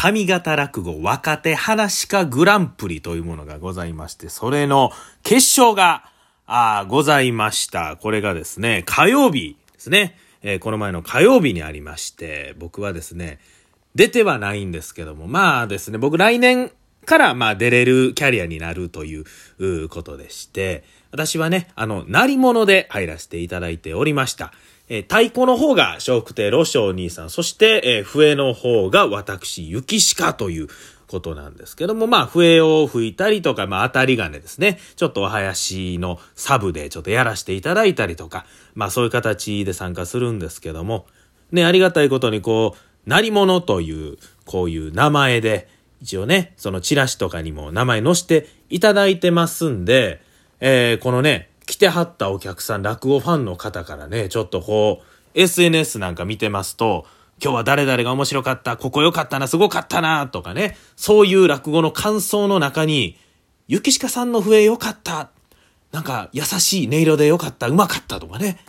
上方落語若手話家グランプリというものがございまして、それの決勝が、あございました。これがですね、火曜日ですね。えー、この前の火曜日にありまして、僕はですね、出てはないんですけども、まあですね、僕来年からまあ出れるキャリアになるということでして、私はね、あの、なり物で入らせていただいておりました。えー、太鼓の方が笑福亭ロショウ兄さん、そして、えー、笛の方が私、雪鹿ということなんですけども、まあ、笛を吹いたりとか、まあ、当たり金ですね。ちょっとお囃子のサブでちょっとやらせていただいたりとか、まあ、そういう形で参加するんですけども、ね、ありがたいことにこう、なり物という、こういう名前で、一応ね、そのチラシとかにも名前載せていただいてますんで、えー、このね、来てはったお客さん、落語ファンの方からね、ちょっとこう、SNS なんか見てますと、今日は誰々が面白かった、ここ良かったな、すごかったな、とかね、そういう落語の感想の中に、雪鹿さんの笛良かった、なんか優しい音色で良かった、うまかったとかね、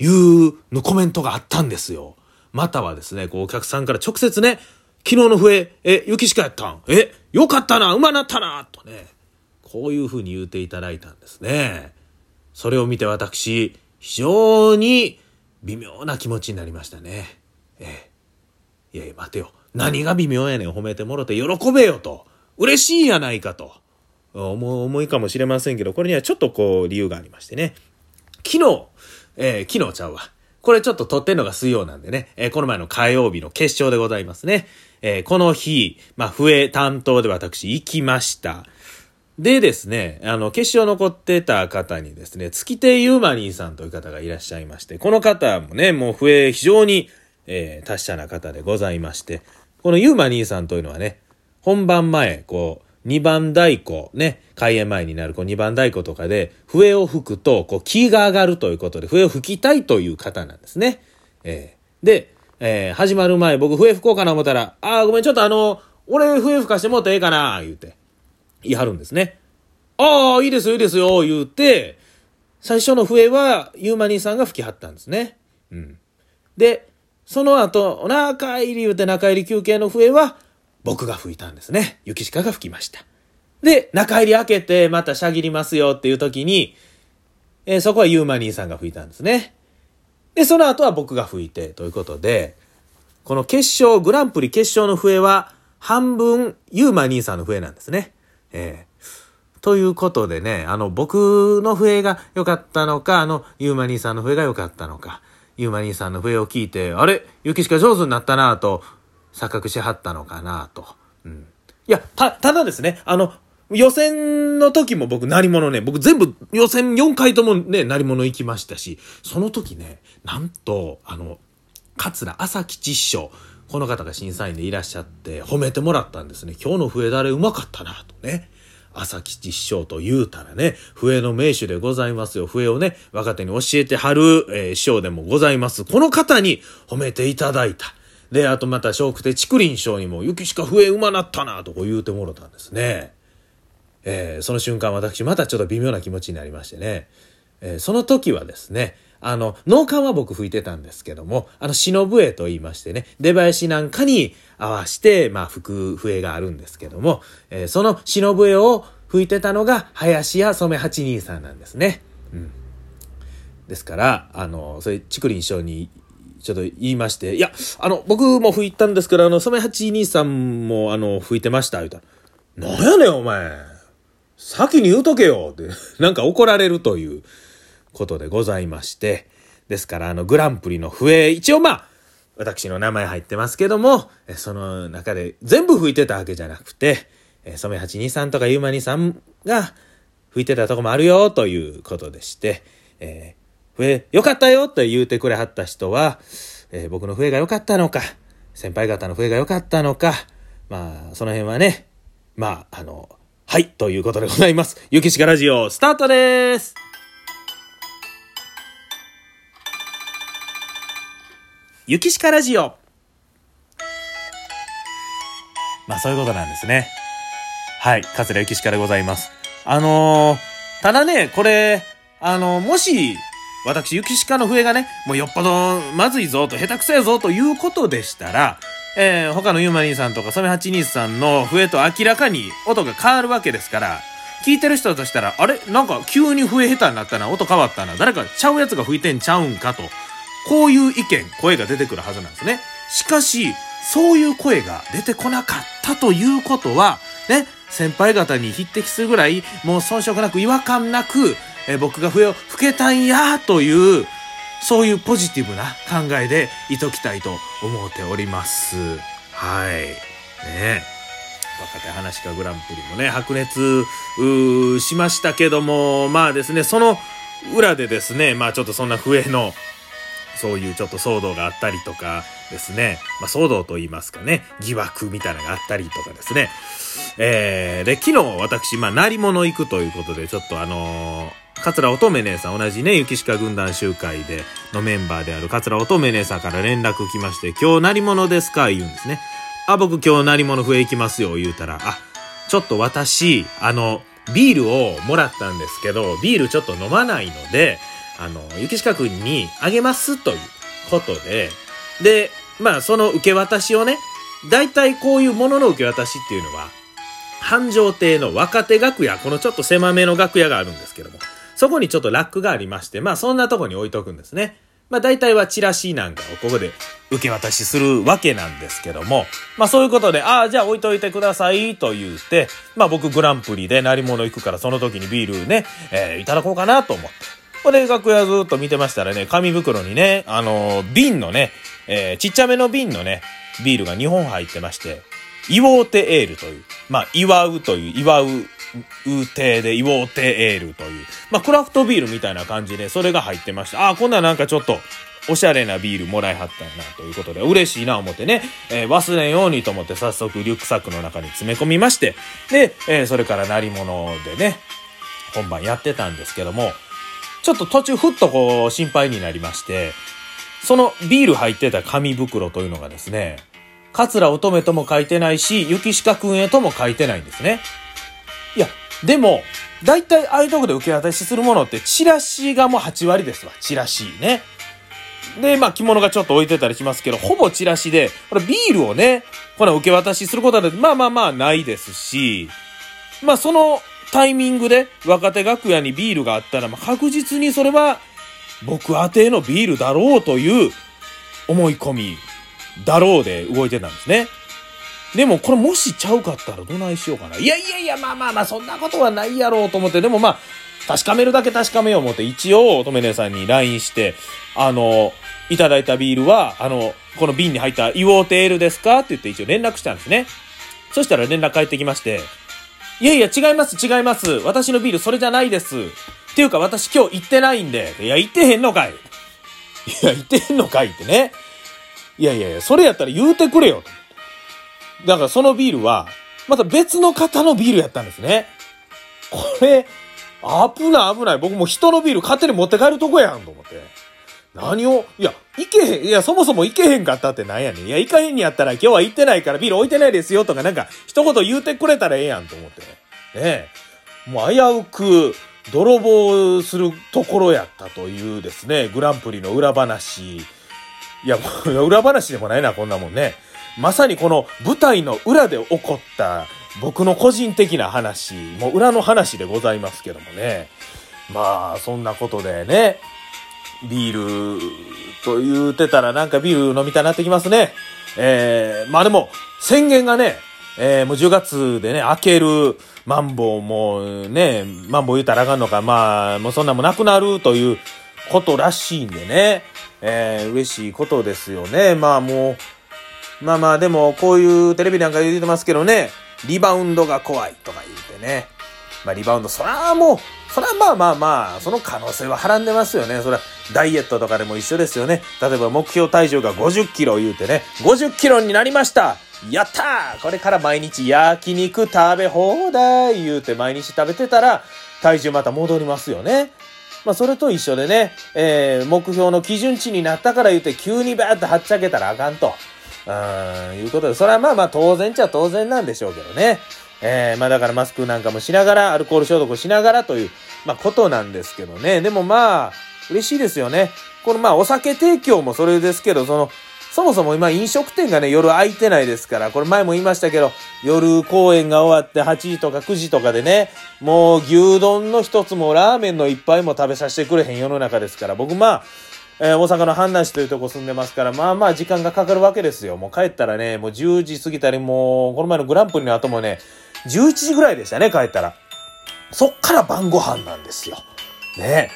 いうのコメントがあったんですよ。またはですね、こうお客さんから直接ね、昨日の笛、え、雪鹿やったん？え、良かったな、うまなったな、とね、こういうふうに言うていただいたんですね。それを見て私、非常に微妙な気持ちになりましたね。ええ。いやいや、待てよ。何が微妙やねん、褒めてもろて喜べよと。嬉しいやないかと。思思いかもしれませんけど、これにはちょっとこう理由がありましてね。昨日、えー、昨日ちゃうわ。これちょっと撮ってんのが水曜なんでね、えー、この前の火曜日の決勝でございますね。えー、この日、まあ、笛担当で私行きました。でですね、あの、決勝残ってた方にですね、月亭ユーマニーさんという方がいらっしゃいまして、この方もね、もう笛非常に、えー、達者な方でございまして、このユーマニーさんというのはね、本番前、こう、二番太鼓、ね、開演前になるこう二番太鼓とかで、笛を吹くと、こう、気が上がるということで、笛を吹きたいという方なんですね。えー、で、えー、始まる前、僕笛吹こうかな思ったら、ああ、ごめん、ちょっとあの、俺笛吹かしてもらってええかな、言うて。言い張るんですね。ああ、いいですよ、いいですよ、言うて、最初の笛はユーマニーさんが吹きはったんですね。うん。で、その後、中入り言うて中入り休憩の笛は僕が吹いたんですね。雪鹿が吹きました。で、中入り開けてまたしゃぎりますよっていう時に、えー、そこはユーマニーさんが吹いたんですね。で、その後は僕が吹いてということで、この決勝、グランプリ決勝の笛は半分ユーマニーさんの笛なんですね。えー、ということでね、あの、僕の笛が良かったのか、あの、ユーマ兄さんの笛が良かったのか、ユーマ兄さんの笛を聞いて、あれ？雪鹿上手になったなと、錯覚しはったのかなと。うん。いや、た、ただですね、あの、予選の時も僕、鳴り物ね、僕全部予選4回ともね、鳴り物行きましたし、その時ね、なんと、あの、桂朝吉師匠、この方が審査員でいらっしゃって褒めてもらったんですね。今日の笛だれうまかったな、とね。朝吉師匠と言うたらね、笛の名手でございますよ。笛をね、若手に教えてはる、えー、師匠でもございます。この方に褒めていただいた。で、あとまた笑福亭竹林師匠にも、雪しか笛うまなったな、とこう言うてもろたんですね。えー、その瞬間私またちょっと微妙な気持ちになりましてね。えー、その時はですね、あの、農館は僕吹いてたんですけども、あの、忍笛と言いましてね、出囃子なんかに合わして、まあ、吹く笛があるんですけども、えー、その忍笛を吹いてたのが、林家染八兄さんなんですね。うん。ですから、あの、それ、竹林師匠に、ちょっと言いまして、いや、あの、僕も吹いたんですけど、あの、染八兄さんも、あの、吹いてました、言うたら、なんやねん、お前。先に言うとけよって、なんか怒られるという、ことでございまして、ですから、あの、グランプリの笛、一応まあ、私の名前入ってますけども、その中で全部吹いてたわけじゃなくて、染八二さんとかゆうまにさんが吹いてたとこもあるよということでして、えー、笛良かったよと言うてくれはった人は、えー、僕の笛が良かったのか、先輩方の笛が良かったのか、まあ、その辺はね、まあ、あの、はい、ということでございます。ゆきしかラジオ、スタートですゆきしかラジオ。まあそういうことなんですね。はい、桂ゆきしかでございます。あのー、ただね、これ、あのー、もし、私、ゆきしかの笛がね、もうよっぽどまずいぞと、下手くそやぞということでしたら、えー、他のユーマニーさんとかソメハチニースさんの笛と明らかに音が変わるわけですから、聞いてる人としたら、あれ？なんか急に笛下手になったな、音変わったな、誰かちゃうやつが吹いてんちゃうんかと、こういう意見、声が出てくるはずなんですね。しかし、そういう声が出てこなかったということは、ね、先輩方に匹敵するぐらい、もう遜色なく違和感なく、え僕が笛を吹けたんやという、そういうポジティブな考えでいときたいと思っております。はい。ね若手話家グランプリもね、白熱しましたけども、まあですね、その裏でですね、まあちょっとそんな笛のそういうちょっと騒動があったりとかですね、まあ、騒動と言いますかね、疑惑みたいなのがあったりとかですね。えー、で、昨日私、まあ、鳴り物行くということで、ちょっとあのー、桂乙女姉さん、同じね、雪鹿軍団集会で、のメンバーである桂乙女姉さんから連絡来まして、今日鳴り物ですか？言うんですね。あ、僕今日鳴り物笛行きますよ、言うたら、あ、ちょっと私、あの、ビールをもらったんですけど、ビールちょっと飲まないので、あの、雪下くんにあげますということで、で、まあその受け渡しをね、大体こういうものの受け渡しっていうのは、繁盛亭の若手楽屋、このちょっと狭めの楽屋があるんですけども、そこにちょっとラックがありまして、まあそんなとこに置いとくんですね。まあ大体はチラシなんかをここで受け渡しするわけなんですけども、まあそういうことで、ああ、じゃあ置いといてくださいと言って、まあ僕グランプリで鳴り物行くからその時にビールね、えー、いただこうかなと思って。こで楽屋ずっと見てましたらね、紙袋にね、あのー、瓶のね、えー、ちっちゃめの瓶のね、ビールが2本入ってまして、祝うてエールという、まあ、祝うという、祝う、うてで祝うてエールという、まあ、クラフトビールみたいな感じで、それが入ってました。ああ、こんななんかちょっと、おしゃれなビールもらいはったんやな、ということで、嬉しいな思ってね、えー、忘れんようにと思って早速リュックサックの中に詰め込みまして、で、えー、それから鳴り物でね、本番やってたんですけども、ちょっと途中ふっとこう心配になりまして、そのビール入ってた紙袋というのがですね、桂乙女とも書いてないし、雪鹿くんへとも書いてないんですね。いや、でも、大体ああいうとこで受け渡しするものってチラシがもう8割ですわ。チラシね。で、まあ着物がちょっと置いてたりしますけど、ほぼチラシで、これビールをね、この受け渡しすることはまあまあまあないですし、まあそのタイミングで若手楽屋にビールがあったら、まあ、確実にそれは僕宛てのビールだろうという思い込みだろうで動いてたんですね。でもこれもしちゃうかったらどないしようかな。いやいやいや、まあまあまあそんなことはないやろうと思って、でもまあ確かめるだけ確かめよう思って一応乙女姉さんに LINE して、あの、いただいたビールは、あの、この瓶に入ったイオーテールですか？って言って一応連絡したんですね。そしたら連絡返ってきまして、いやいや、違います、違います。私のビールそれじゃないです。っていうか、私今日行ってないんで。いや、行ってへんのかい。いや、行ってへんのかいってね。いやいやいや、それやったら言うてくれよ。だからそのビールは、また別の方のビールやったんですね。これ、危ない危ない。僕も人のビール勝手に持って帰るとこやんと思って。何を、いや、行けへん、いや、そもそも行けへんかったってなんやねん。いや、行かへんにやったら今日は行ってないからビール置いてないですよとかなんか一言言うてくれたらええやんと思って。ねえ。もう危うく泥棒するところやったというですね、グランプリの裏話。いや、裏話でもないな、こんなもんね。まさにこの舞台の裏で起こった僕の個人的な話、もう裏の話でございますけどもね。まあ、そんなことでね、ビールと言うてたらなんかビール飲みたいなってきますね。えー、まあでも、宣言がね、えー、もう10月でね、開ける、マンボウもね、マンボウ言うたらあかんのか、まあ、もうそんなもなくなるということらしいんでね、えー、嬉しいことですよね。まあもう、まあまあでも、こういうテレビなんか言うてますけどね、リバウンドが怖いとか言うてね、まあリバウンド、そらもう、それはまあまあまあ、その可能性ははらんでますよね。それはダイエットとかでも一緒ですよね。例えば目標体重が50キロ言うてね、50キロになりましたやったーこれから毎日焼肉食べ放題言うて毎日食べてたら、体重また戻りますよね。まあ、それと一緒でね、えー、目標の基準値になったから言うて急にバーッとはっちゃけたらあかんと。うーん、いうことで、それはまあまあ当然ちゃ当然なんでしょうけどね。えー、まあだからマスクなんかもしながら、アルコール消毒しながらという、まあことなんですけどね。でもまあ、嬉しいですよね。このまあお酒提供もそれですけど、その、そもそも今飲食店がね、夜空いてないですから、これ前も言いましたけど、夜公演が終わって8時とか9時とかでね、もう牛丼の一つもラーメンの一杯も食べさせてくれへん世の中ですから、僕まあ、えー、大阪の阪南市というとこ住んでますから、まあまあ時間がかかるわけですよ。もう帰ったらね、もう10時過ぎたり、もう、この前のグランプリの後もね、11時ぐらいでしたね、帰ったら。そっから晩ご飯なんですよ。ね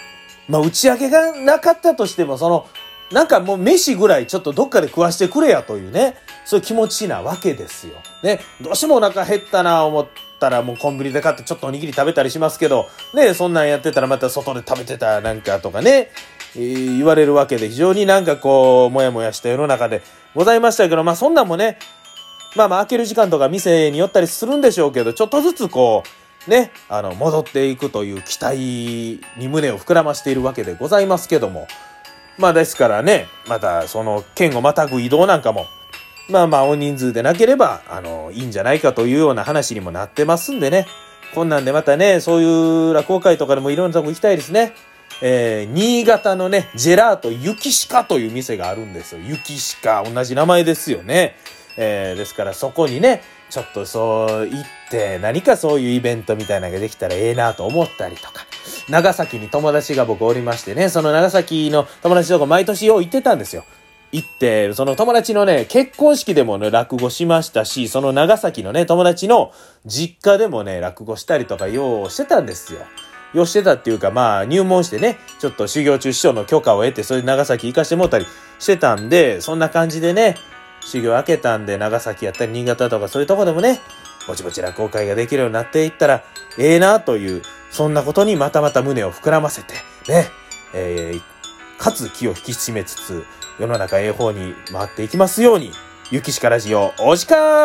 まあ打ち上げがなかったとしても、その、なんかもう飯ぐらいちょっとどっかで食わしてくれやというね、そういう気持ちなわけですよ。ね、どうしてもお腹減ったな思ったらもうコンビニで買ってちょっとおにぎり食べたりしますけど、ね、そんなんやってたらまた外で食べてたなんかとかね、えー、言われるわけで非常になんかこう、もやもやした世の中でございましたけど、まあそんなんもね、まあまあ開ける時間とか店に寄ったりするんでしょうけど、ちょっとずつこう、ね、あの、戻っていくという期待に胸を膨らましているわけでございますけども、まあですからね、またその県をまたぐ移動なんかも、まあまあ大人数でなければ、あの、いいんじゃないかというような話にもなってますんでね、こんなんでまたね、そういう落語会とかでもいろんなとこ行きたいですね。えー、新潟のね、ジェラート雪鹿という店があるんですよ。雪鹿、同じ名前ですよね。えー、ですからそこにね、ちょっとそう行って何かそういうイベントみたいなのができたらええなと思ったりとか。長崎に友達が僕おりましてね、その長崎の友達とか毎年よう行ってたんですよ。行って、その友達のね、結婚式でもね、落語しましたし、その長崎のね、友達の実家でもね、落語したりとかようしてたんですよ。ようしてたっていうか、まあ、入門してね、ちょっと修行中師匠の許可を得て、それで長崎行かしてもらったりしてたんで、そんな感じでね、修行明けたんで、長崎やったり新潟とかそういうとこでもね、ぼちぼち落語会ができるようになっていったら、ええー、なという、そんなことにまたまた胸を膨らませて、ね、えー、かつ気を引き締めつつ、世の中ええ方に回っていきますように、ゆきしかラジオ、お時間